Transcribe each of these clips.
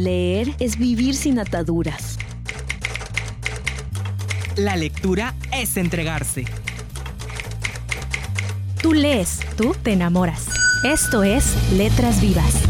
Leer es vivir sin ataduras. La lectura es entregarse. Tú lees, tú te enamoras. Esto es Letras Vivas.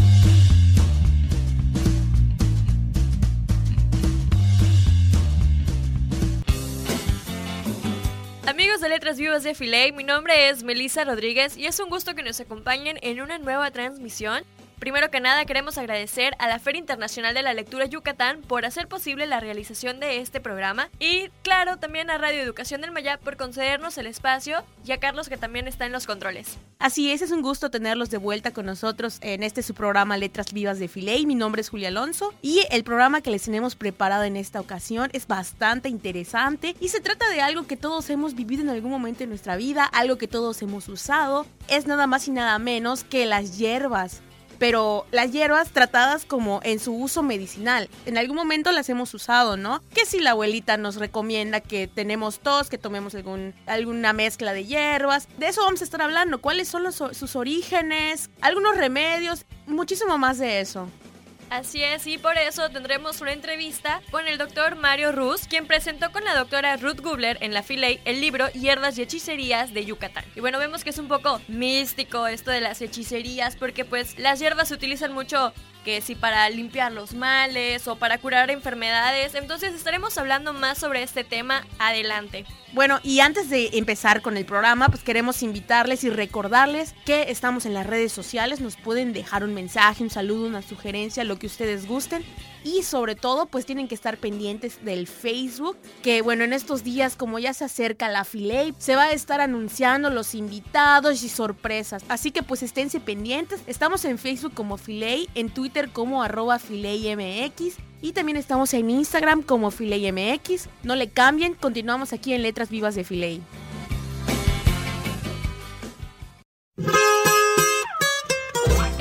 Amigos de Letras Vivas de Filey, mi nombre es Melissa Rodríguez y es un gusto que nos acompañen en una nueva transmisión Primero que nada queremos agradecer a la Feria Internacional de la Lectura Yucatán por hacer posible la realización de este programa y claro también a Radio Educación del Mayap por concedernos el espacio y a Carlos que también está en los controles. Así es, es un gusto tenerlos de vuelta con nosotros en este su programa Letras Vivas de Filey. Mi nombre es Julia Alonso y el programa que les tenemos preparado en esta ocasión es bastante interesante y se trata de algo que todos hemos vivido en algún momento de nuestra vida, algo que todos hemos usado, es nada más y nada menos que las hierbas pero las hierbas tratadas como en su uso medicinal. En algún momento las hemos usado, ¿no? Que si la abuelita nos recomienda que tenemos tos, que tomemos algún, alguna mezcla de hierbas. De eso vamos a estar hablando. ¿Cuáles son sus orígenes? Algunos remedios. Muchísimo más de eso. Así es, y por eso tendremos una entrevista con el doctor Mario Ruz, quien presentó con la doctora Ruth Gubler en la Filey el libro Hierbas y Hechicerías de Yucatán. Y bueno, vemos que es un poco místico esto de las hechicerías, porque pues las hierbas se utilizan mucho que si para limpiar los males o para curar enfermedades. Entonces estaremos hablando más sobre este tema adelante. Bueno, y antes de empezar con el programa, pues queremos invitarles y recordarles que estamos en las redes sociales, nos pueden dejar un mensaje, un saludo, una sugerencia, lo que ustedes gusten. Y sobre todo, pues tienen que estar pendientes del Facebook, que bueno, en estos días, como ya se acerca la Filey, se va a estar anunciando los invitados y sorpresas. Así que pues esténse pendientes. Estamos en Facebook como Filey, en Twitter como arroba FileyMX y también estamos en Instagram como FileyMX. No le cambien, continuamos aquí en Letras Vivas de Filey.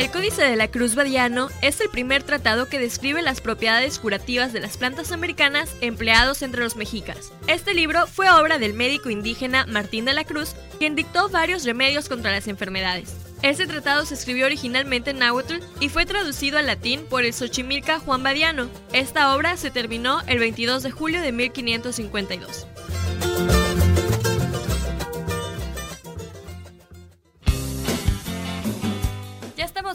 El Códice de la Cruz Badiano es el primer tratado que describe las propiedades curativas de las plantas americanas empleados entre los mexicas. Este libro fue obra del médico indígena Martín de la Cruz, quien dictó varios remedios contra las enfermedades. Este tratado se escribió originalmente en náhuatl y fue traducido al latín por el Xochimilca Juan Badiano. Esta obra se terminó el 22 de julio de 1552.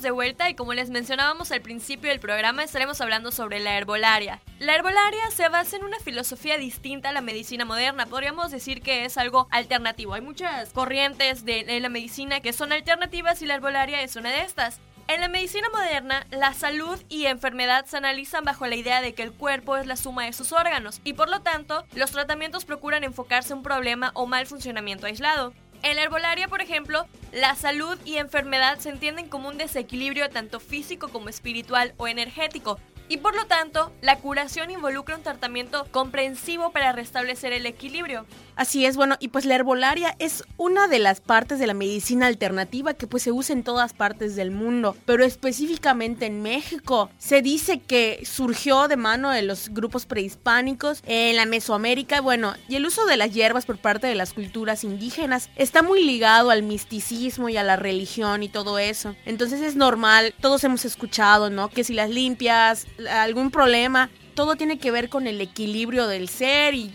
De vuelta y como les mencionábamos al principio del programa estaremos hablando sobre la herbolaria. La herbolaria se basa en una filosofía distinta a la medicina moderna, podríamos decir que es algo alternativo. Hay muchas corrientes de, la medicina que son alternativas y la herbolaria es una de estas. En la medicina moderna, la salud y enfermedad se analizan bajo la idea de que el cuerpo es la suma de sus órganos y por lo tanto, los tratamientos procuran enfocarse en un problema o mal funcionamiento aislado. En la herbolaria, por ejemplo, la salud y enfermedad se entienden como un desequilibrio tanto físico como espiritual o energético, y por lo tanto, la curación involucra un tratamiento comprensivo para restablecer el equilibrio. Así es, bueno, y pues la herbolaria es una de las partes de la medicina alternativa que pues se usa en todas partes del mundo, pero específicamente en México. Se dice que surgió de mano de los grupos prehispánicos en la Mesoamérica, bueno, y el uso de las hierbas por parte de las culturas indígenas está muy ligado al misticismo y a la religión y todo eso. Entonces es normal, todos hemos escuchado, ¿no? Que si las limpias, algún problema, todo tiene que ver con el equilibrio del ser y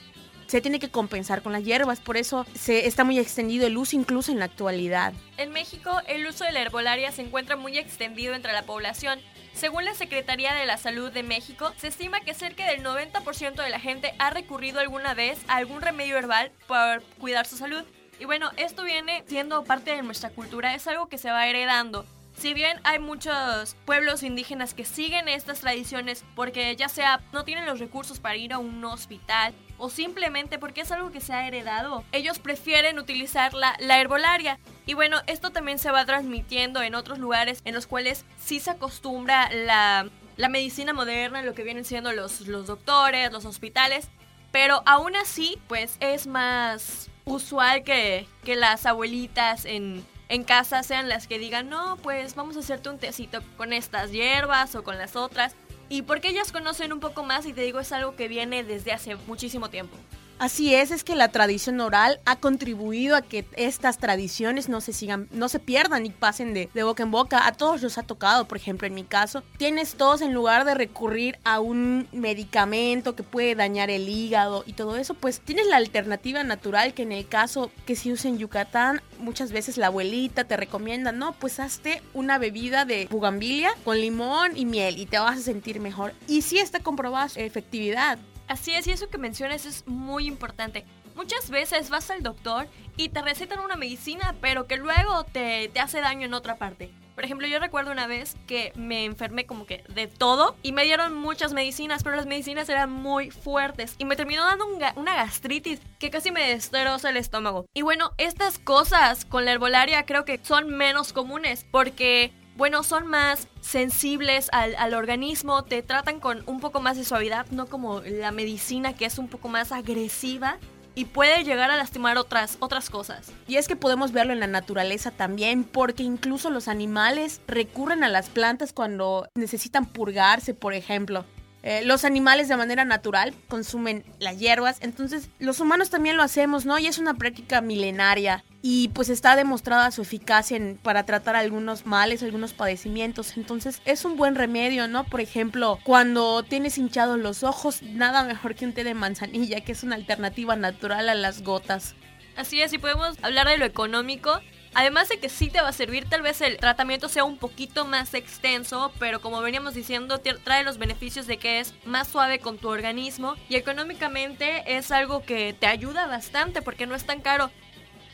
se tiene que compensar con las hierbas, por eso se está muy extendido el uso incluso en la actualidad. En México, el uso de la herbolaria se encuentra muy extendido entre la población. Según la Secretaría de la Salud de México, se estima que cerca del 90% de la gente ha recurrido alguna vez a algún remedio herbal para cuidar su salud. Y bueno, esto viene siendo parte de nuestra cultura, es algo que se va heredando. Si bien hay muchos pueblos indígenas que siguen estas tradiciones porque ya sea no tienen los recursos para ir a un hospital o simplemente porque es algo que se ha heredado, ellos prefieren utilizar la, herbolaria. Y bueno, esto también se va transmitiendo en otros lugares en los cuales sí se acostumbra la, medicina moderna, lo que vienen siendo los, los doctores, los hospitales, pero aún así, pues es más usual que, que las abuelitas en en casa sean las que digan, no, pues vamos a hacerte un tecito con estas hierbas o con las otras. Y porque ellas conocen un poco más y te digo, es algo que viene desde hace muchísimo tiempo. Así es, es que la tradición oral ha contribuido a que estas tradiciones no se sigan, no se pierdan y pasen de, boca en boca. A todos los ha tocado, por ejemplo, en mi caso, tienes todos en lugar de recurrir a un medicamento que puede dañar el hígado y todo eso, pues tienes la alternativa natural que en el caso que se usa en Yucatán, muchas veces la abuelita te recomienda, no, pues hazte una bebida de bugambilia con limón y miel y te vas a sentir mejor. Y sí está comprobada su efectividad. Así es, y eso que mencionas es muy importante. Muchas veces vas al doctor y te recetan una medicina, pero que luego te, te, hace daño en otra parte. Por ejemplo, yo recuerdo una vez que me enfermé como que de todo y me dieron muchas medicinas, pero las medicinas eran muy fuertes y me terminó dando una gastritis que casi me destroza el estómago. Y bueno, estas cosas con la herbolaria creo que son menos comunes porque bueno, son más sensibles al, al, organismo, te tratan con un poco más de suavidad, no como la medicina que es un poco más agresiva y puede llegar a lastimar otras, otras cosas. Y es que podemos verlo en la naturaleza también, porque incluso los animales recurren a las plantas cuando necesitan purgarse, por ejemplo. Eh, los animales de manera natural consumen las hierbas, entonces los humanos también lo hacemos, ¿no? Y es una práctica milenaria y pues está demostrada su eficacia para tratar algunos males, algunos padecimientos, entonces es un buen remedio, ¿no? Por ejemplo, cuando tienes hinchados los ojos, nada mejor que un té de manzanilla, que es una alternativa natural a las gotas. Así es, y podemos hablar de lo económico. Además de que sí te va a servir, tal vez el tratamiento sea un poquito más extenso, pero como veníamos diciendo, trae los beneficios de que es más suave con tu organismo y económicamente es algo que te ayuda bastante porque no es tan caro.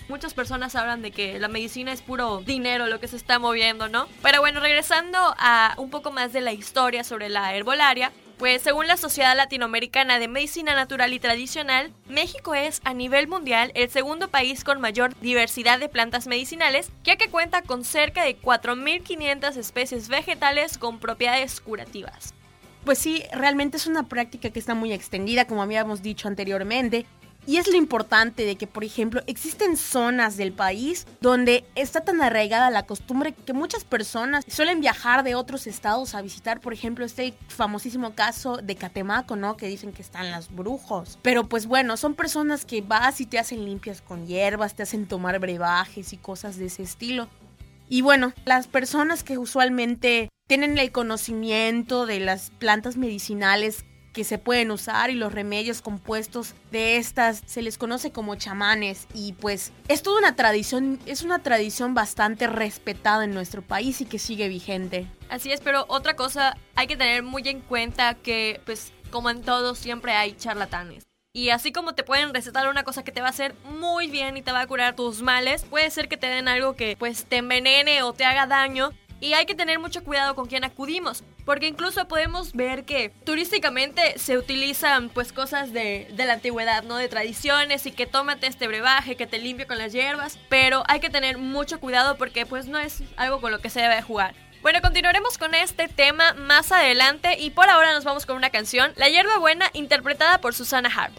Muchas personas hablan de que la medicina es puro dinero lo que se está moviendo, ¿no? Pero bueno, regresando a un poco más de la historia sobre la herbolaria, pues según la Sociedad Latinoamericana de Medicina Natural y Tradicional, México es a nivel mundial el segundo país con mayor diversidad de plantas medicinales, ya que cuenta con cerca de 4.500 especies vegetales con propiedades curativas. Pues sí, realmente es una práctica que está muy extendida, como habíamos dicho anteriormente, y es lo importante de que, por ejemplo, existen zonas del país donde está tan arraigada la costumbre que muchas personas suelen viajar de otros estados a visitar, por ejemplo, este famosísimo caso de Catemaco, ¿no? Que dicen que están los brujos. Pero pues bueno, son personas que vas y te hacen limpias con hierbas, te hacen tomar brebajes y cosas de ese estilo. Y bueno, las personas que usualmente tienen el conocimiento de las plantas medicinales que se pueden usar y los remedios compuestos de estas se les conoce como chamanes y pues es toda una tradición, es una tradición bastante respetada en nuestro país y que sigue vigente. Así es, pero otra cosa hay que tener muy en cuenta que pues como en todo siempre hay charlatanes. Y así como te pueden recetar una cosa que te va a hacer muy bien y te va a curar tus males, puede ser que te den algo que pues te envenene o te haga daño y hay que tener mucho cuidado con quién acudimos, porque incluso podemos ver que turísticamente se utilizan pues cosas de, de, la antigüedad, ¿no? De tradiciones y que tómate este brebaje, que te limpie con las hierbas, pero hay que tener mucho cuidado porque pues no es algo con lo que se debe jugar. Bueno, continuaremos con este tema más adelante y por ahora nos vamos con una canción, La hierba buena, interpretada por Susana Harp.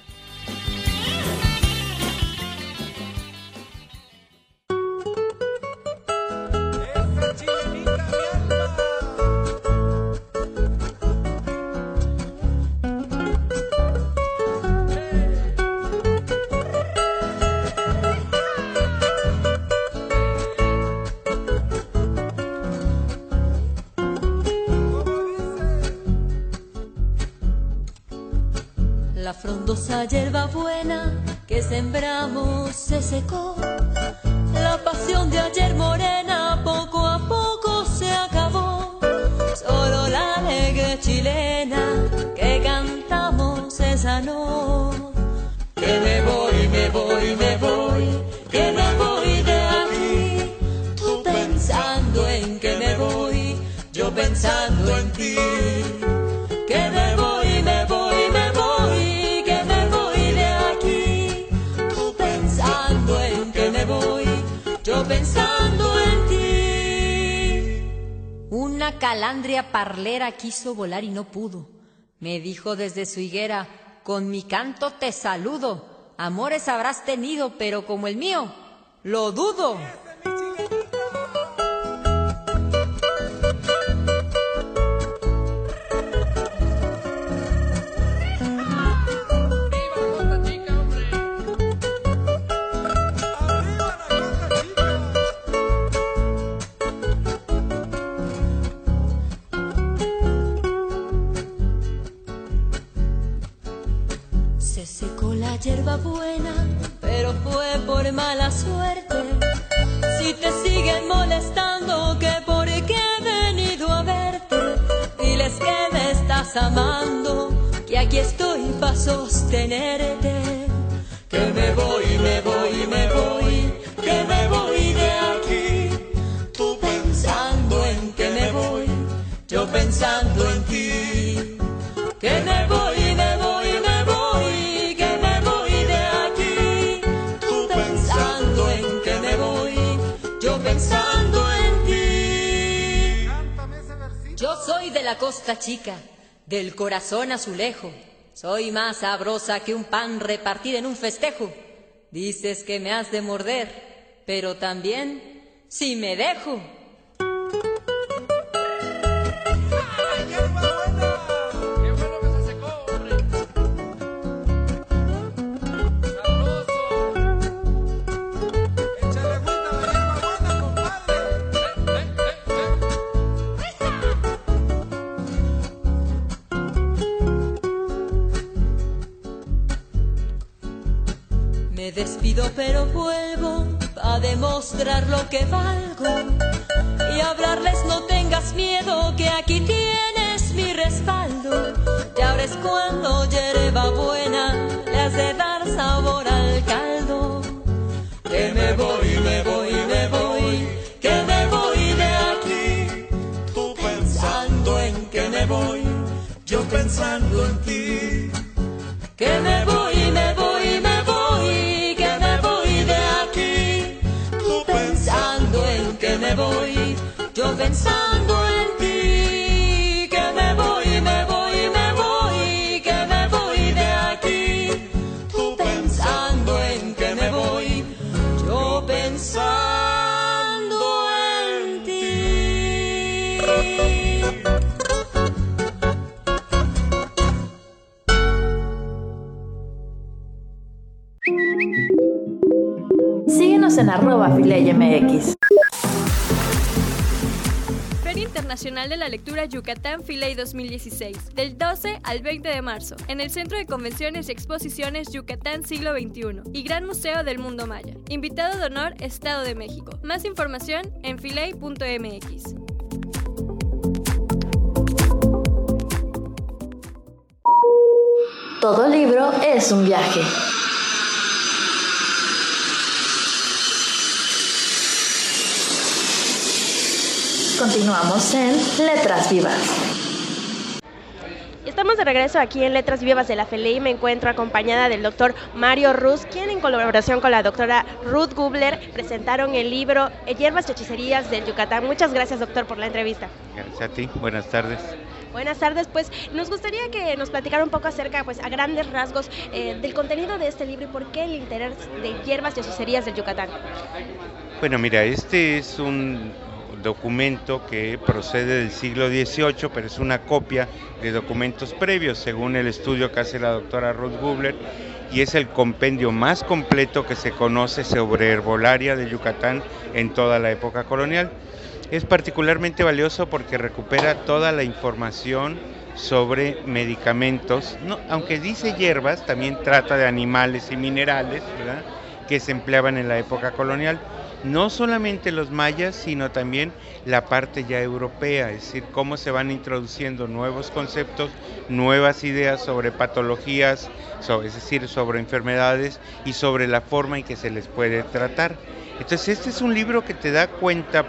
Hierba buena que sembramos se secó. Calandria parlera quiso volar y no pudo. Me dijo desde su higuera, con mi canto te saludo. Amores habrás tenido, pero como el mío, lo dudo. Buena, pero fue por mala suerte. Si te siguen molestando, que por qué he venido a verte, diles que me estás amando, que aquí estoy para sostenerte. Que me voy, me voy, me voy, la costa chica, del corazón azulejo. Soy más sabrosa que un pan repartido en un festejo. Dices que me has de morder, pero también si me dejo. Pero vuelvo a demostrar lo que valgo y hablarles no tengas miedo que aquí tienes mi respaldo. Y ahora es cuando hierba buena le has de dar sabor al caldo. Que me voy, me voy, Yucatán Filey 2016, del 12 al 20 de marzo, en el Centro de Convenciones y Exposiciones Yucatán Siglo XXI y Gran Museo del Mundo Maya. Invitado de honor, Estado de México. Más información en filey.mx. Todo libro es un viaje. Continuamos en Letras Vivas. Estamos de regreso aquí en Letras Vivas de la FELEI. Me encuentro acompañada del doctor Mario Ruz, quien en colaboración con la doctora Ruth Gubler presentaron el libro Hierbas y Hechicerías del Yucatán. Muchas gracias, doctor, por la entrevista. Gracias a ti, buenas tardes. Buenas tardes, pues nos gustaría que nos platicara un poco acerca, pues a grandes rasgos, eh, del contenido de este libro y por qué el interés de hierbas y hechicerías del Yucatán. Bueno, mira, este es un documento que procede del siglo XVIII, pero es una copia de documentos previos, según el estudio que hace la doctora Ruth Gubler, y es el compendio más completo que se conoce sobre herbolaria de Yucatán en toda la época colonial. Es particularmente valioso porque recupera toda la información sobre medicamentos, aunque dice hierbas, también trata de animales y minerales que se empleaban en la época colonial no solamente los mayas, sino también la parte ya europea, es decir, cómo se van introduciendo nuevos conceptos, nuevas ideas sobre patologías, sobre, es decir, sobre enfermedades y sobre la forma en que se les puede tratar. Entonces, este es un libro que te da cuenta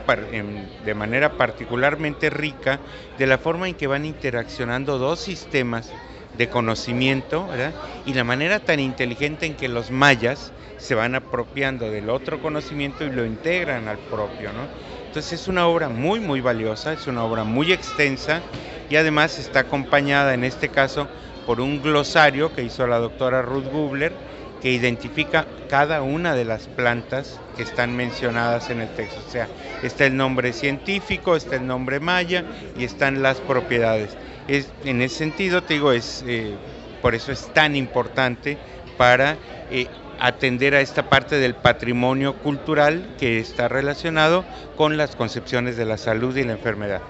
de manera particularmente rica de la forma en que van interaccionando dos sistemas de conocimiento ¿verdad? y la manera tan inteligente en que los mayas se van apropiando del otro conocimiento y lo integran al propio. ¿no? Entonces es una obra muy, muy valiosa, es una obra muy extensa y además está acompañada en este caso por un glosario que hizo la doctora Ruth Gubler que identifica cada una de las plantas que están mencionadas en el texto. O sea, está el nombre científico, está el nombre maya y están las propiedades. En ese sentido, te digo, es, eh, por eso es tan importante para eh, atender a esta parte del patrimonio cultural que está relacionado con las concepciones de la salud y la enfermedad.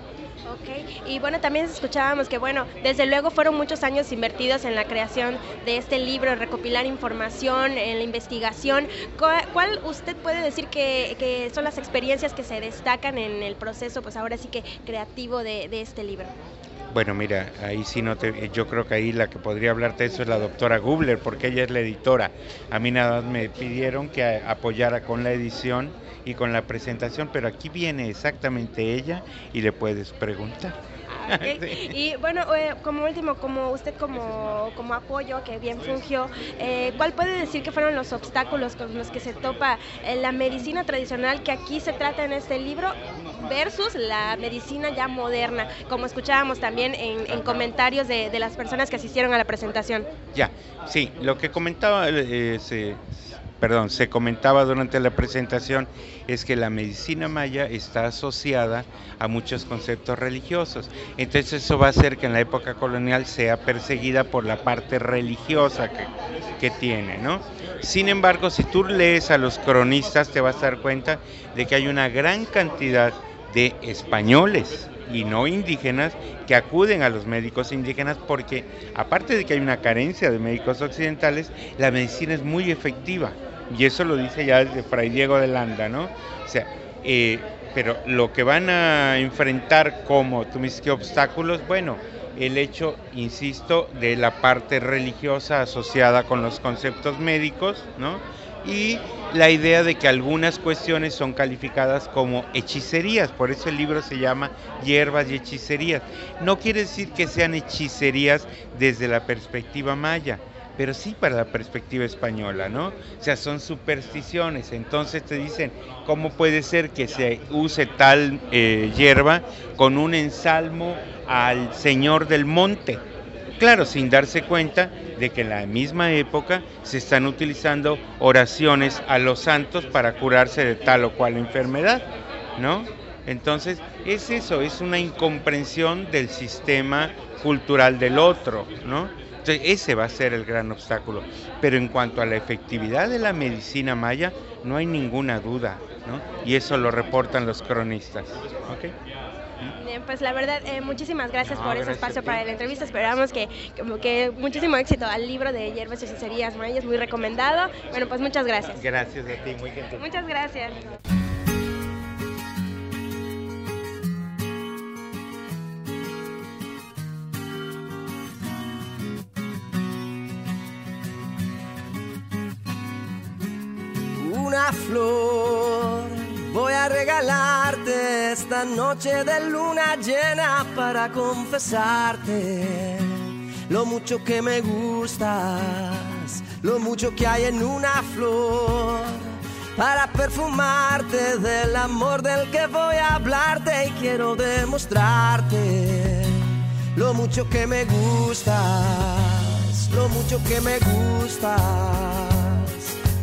Ok, Y bueno, también escuchábamos que, bueno, desde luego fueron muchos años invertidos en la creación de este libro, en recopilar información, en la investigación. ¿Cuál, usted puede decir que, son las experiencias que se destacan en el proceso, pues ahora sí que creativo de, este libro? Bueno, mira, ahí sí no te, yo creo que ahí la que podría hablarte eso es la doctora Gubler, porque ella es la editora. A mí nada más me pidieron que apoyara con la edición y con la presentación, pero aquí viene exactamente ella y le puedes preguntar. Y bueno, eh, como último, como usted como, como apoyo que bien fungió, eh, ¿cuál puede decir que fueron los obstáculos con los que se topa eh, la medicina tradicional que aquí se trata en este libro versus la medicina ya moderna, como escuchábamos también en, comentarios de, de, las personas que asistieron a la presentación? Ya, sí, lo que comentaba se perdón, se comentaba durante la presentación es que la medicina maya está asociada a muchos conceptos religiosos. Entonces eso va a hacer que en la época colonial sea perseguida por la parte religiosa que, que tiene, ¿no? Sin embargo, si tú lees a los cronistas te vas a dar cuenta de que hay una gran cantidad de españoles y no indígenas que acuden a los médicos indígenas porque aparte de que hay una carencia de médicos occidentales, la medicina es muy efectiva y eso lo dice ya Fray Diego de Landa, ¿no? O sea, eh, pero lo que van a enfrentar como, tú me dices, ¿qué obstáculos? Bueno, el hecho, insisto, de la parte religiosa asociada con los conceptos médicos, ¿no? Y la idea de que algunas cuestiones son calificadas como hechicerías, por eso el libro se llama Hierbas y Hechicerías. No quiere decir que sean hechicerías desde la perspectiva maya, pero sí para la perspectiva española, ¿no? O sea, son supersticiones. Entonces te dicen, ¿cómo puede ser que se use tal eh, hierba con un ensalmo al Señor del Monte? Claro, sin darse cuenta de que en la misma época se están utilizando oraciones a los santos para curarse de tal o cual enfermedad, ¿no? Entonces, es eso, es una incomprensión del sistema cultural del otro, ¿no? Ese va a ser el gran obstáculo. Pero en cuanto a la efectividad de la medicina maya, no hay ninguna duda, ¿no? Y eso lo reportan los cronistas. Bien, pues la verdad, eh, muchísimas gracias por ese espacio para la entrevista. Esperamos que, que muchísimo éxito al libro de hierbas y hechicerías mayas, muy recomendado. Bueno, pues muchas gracias. Gracias a ti, muy gentil. Muchas gracias. Esta noche de luna llena para confesarte lo mucho que me gustas, lo mucho que hay en una flor. Para perfumarte del amor del que voy a hablarte y quiero demostrarte lo mucho que me gustas, lo mucho que me gustas.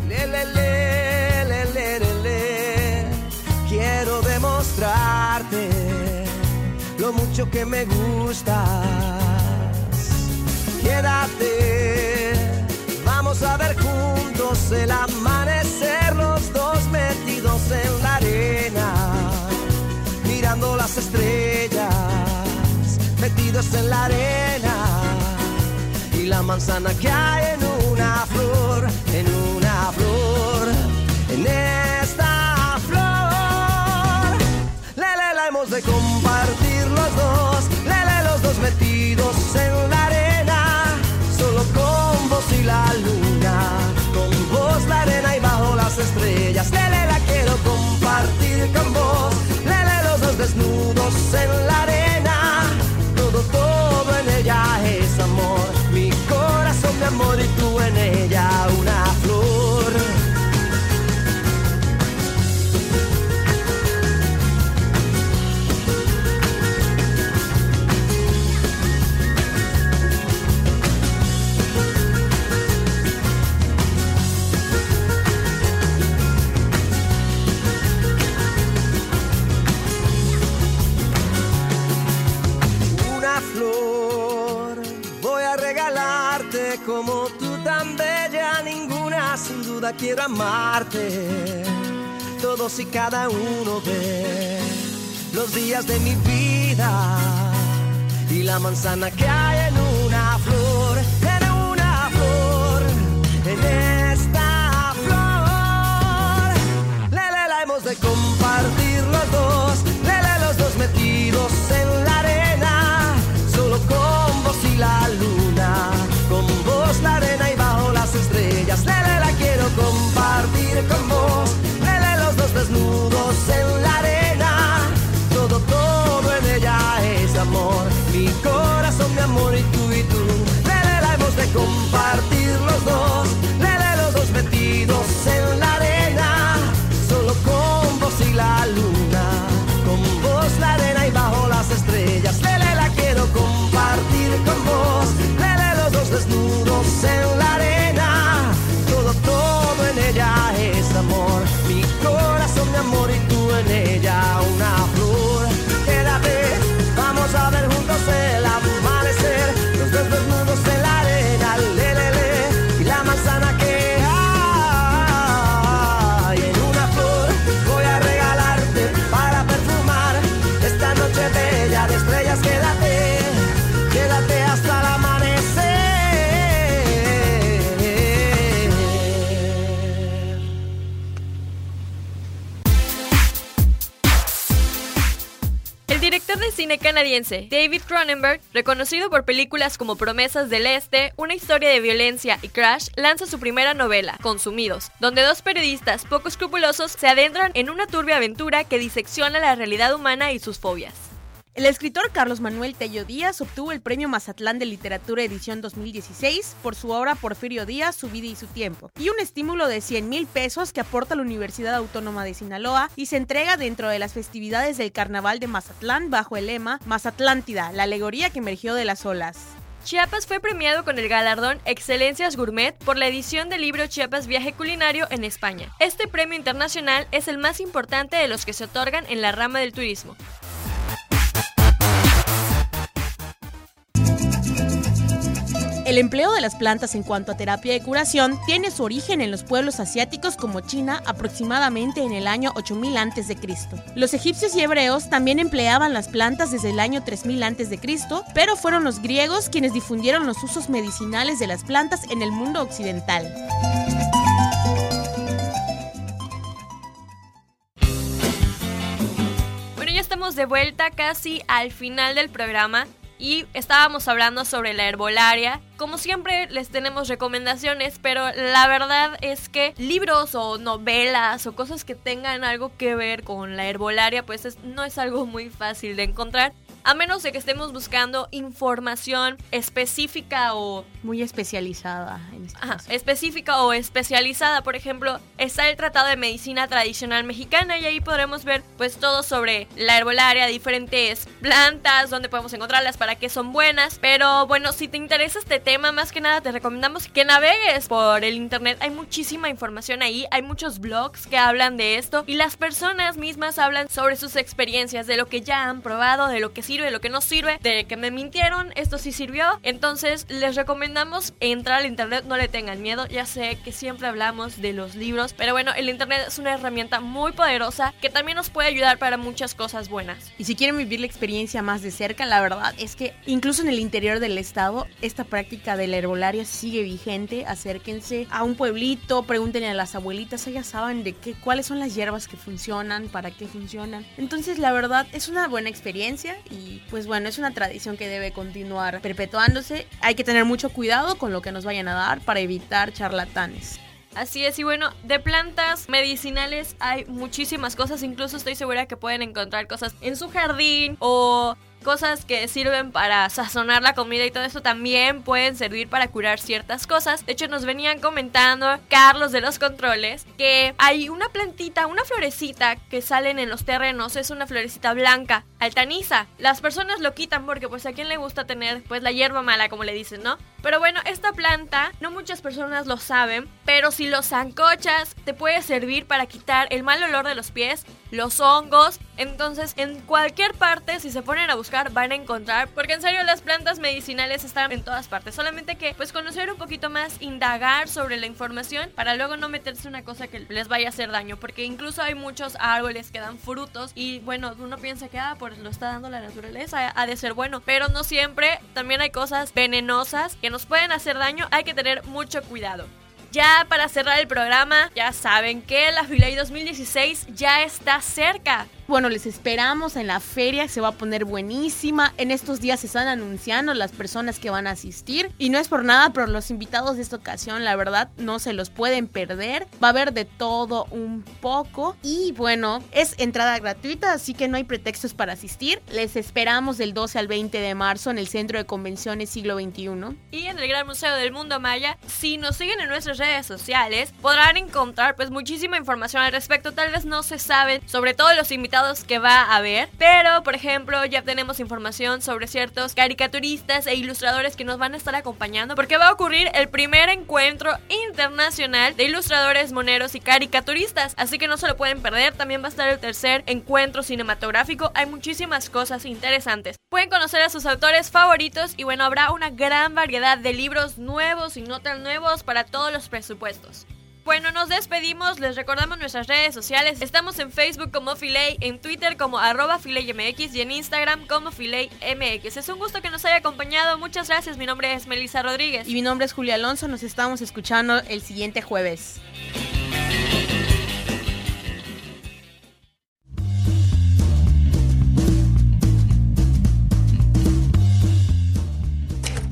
Le, le, le mucho que me gustas. Quédate, vamos a ver juntos el amanecer, los dos metidos en la arena, mirando las estrellas, metidos en la arena. Y la manzana que hay en una flor, en una flor, en esta de compartir en la arena, solo con vos y la luna, con vos la arena y bajo las estrellas, lele la quiero compartir con vos, lele los dos desnudos en la quiero amarte. Todos y cada uno de los días de mi vida y la manzana que hay amor, canadiense David Cronenberg, reconocido por películas como Promesas del Este, Una historia de violencia y Crash, lanza su primera novela, Consumidos, donde dos periodistas poco escrupulosos se adentran en una turbia aventura que disecciona la realidad humana y sus fobias. El escritor Carlos Manuel Tello Díaz obtuvo el Premio Mazatlán de Literatura Edición 2016 por su obra Porfirio Díaz, Su vida y su tiempo, y un estímulo de 100 mil pesos que aporta la Universidad Autónoma de Sinaloa y se entrega dentro de las festividades del Carnaval de Mazatlán bajo el lema Mazatlántida, la alegoría que emergió de las olas. Chiapas fue premiado con el galardón Excelencias Gourmet por la edición del libro Chiapas Viaje Culinario en España. Este premio internacional es el más importante de los que se otorgan en la rama del turismo. El empleo de las plantas en cuanto a terapia de curación tiene su origen en los pueblos asiáticos como China aproximadamente en el año 8000 a.C. Los egipcios y hebreos también empleaban las plantas desde el año 3000 a.C., pero fueron los griegos quienes difundieron los usos medicinales de las plantas en el mundo occidental. Bueno, ya estamos de vuelta casi al final del programa y estábamos hablando sobre la herbolaria. Como siempre les tenemos recomendaciones, pero la verdad es que libros o novelas o cosas que tengan algo que ver con la herbolaria pues es- no es algo muy fácil de encontrar. A menos de que estemos buscando información específica o Muy especializada en este Ajá, específica o especializada. Por ejemplo, está el Tratado de Medicina Tradicional Mexicana y ahí podremos ver pues todo sobre la herbolaria, diferentes plantas, dónde podemos encontrarlas, para qué son buenas. Pero bueno, si te interesa este tema, más que nada te recomendamos que navegues por el internet. Hay muchísima información ahí, hay muchos blogs que hablan de esto y las personas mismas hablan sobre sus experiencias, de lo que ya han probado, de lo que sirve, de lo que no sirve, de que me mintieron, esto sí sirvió. Entonces les recomendamos entrar al internet, no le tengan miedo. Ya sé que siempre hablamos de los libros, pero bueno, el internet es una herramienta muy poderosa que también nos puede ayudar para muchas cosas buenas. Y si quieren vivir la experiencia más de cerca, la verdad es que incluso en el interior del estado, esta práctica de la herbolaria sigue vigente. Acérquense a un pueblito, pregúntenle a las abuelitas, ellas saben de qué, cuáles son las hierbas que funcionan, para qué funcionan. Entonces, la verdad es una buena experiencia y pues bueno, es una tradición que debe continuar perpetuándose. Hay que tener mucho cuidado con lo que nos vayan a dar para evitar charlatanes. Así es, y bueno, de plantas medicinales hay muchísimas cosas, incluso estoy segura que pueden encontrar cosas en su jardín o cosas que sirven para sazonar la comida y todo eso también pueden servir para curar ciertas cosas. De hecho, nos venían comentando Carlos de los controles que hay una plantita, una florecita que salen en los terrenos, es una florecita blanca, altaniza. Las personas lo quitan porque pues a quien le gusta tener pues la hierba mala, como le dicen, ¿no? Pero bueno, esta planta no muchas personas lo saben, pero si lo zancochas te puede servir para quitar el mal olor de los pies, los hongos. Entonces, en cualquier parte, si se ponen a buscar, van a encontrar. Porque en serio, las plantas medicinales están en todas partes. Solamente que, pues, conocer un poquito más, indagar sobre la información para luego no meterse una cosa que les vaya a hacer daño. Porque incluso hay muchos árboles que dan frutos y, bueno, uno piensa que, ah, por lo está dando la naturaleza, ha de ser bueno. Pero no siempre, también hay cosas venenosas que nos pueden hacer daño, hay que tener mucho cuidado. Ya para cerrar el programa, ya saben que la Filey 2016 ya está cerca. Bueno, les esperamos en la feria, se va a poner buenísima. En estos días se están anunciando las personas que van a asistir. Y no es por nada, pero los invitados de esta ocasión, la verdad, no se los pueden perder. Va a haber de todo un poco. Y bueno, es entrada gratuita, así que no hay pretextos para asistir. Les esperamos del 12 al 20 de marzo en el Centro de Convenciones Siglo XXI. Y en el Gran Museo del Mundo Maya, si nos siguen en nuestras redes sociales, podrán encontrar pues muchísima información al respecto. Tal vez no se saben sobre todos los invitados que va a haber, pero por ejemplo ya tenemos información sobre ciertos caricaturistas e ilustradores que nos van a estar acompañando porque va a ocurrir el primer encuentro internacional de ilustradores, moneros y caricaturistas, así que no se lo pueden perder, también va a estar el tercer encuentro cinematográfico, hay muchísimas cosas interesantes. Pueden conocer a sus autores favoritos y bueno, habrá una gran variedad de libros nuevos y no tan nuevos para todos los presupuestos. Bueno, nos despedimos, les recordamos nuestras redes sociales. Estamos en Facebook como Filey, en Twitter como arroba FileyMX y en Instagram como FileyMX. Es un gusto que nos haya acompañado. Muchas gracias. Mi nombre es Melissa Rodríguez. Y mi nombre es Julia Alonso. Nos estamos escuchando el siguiente jueves.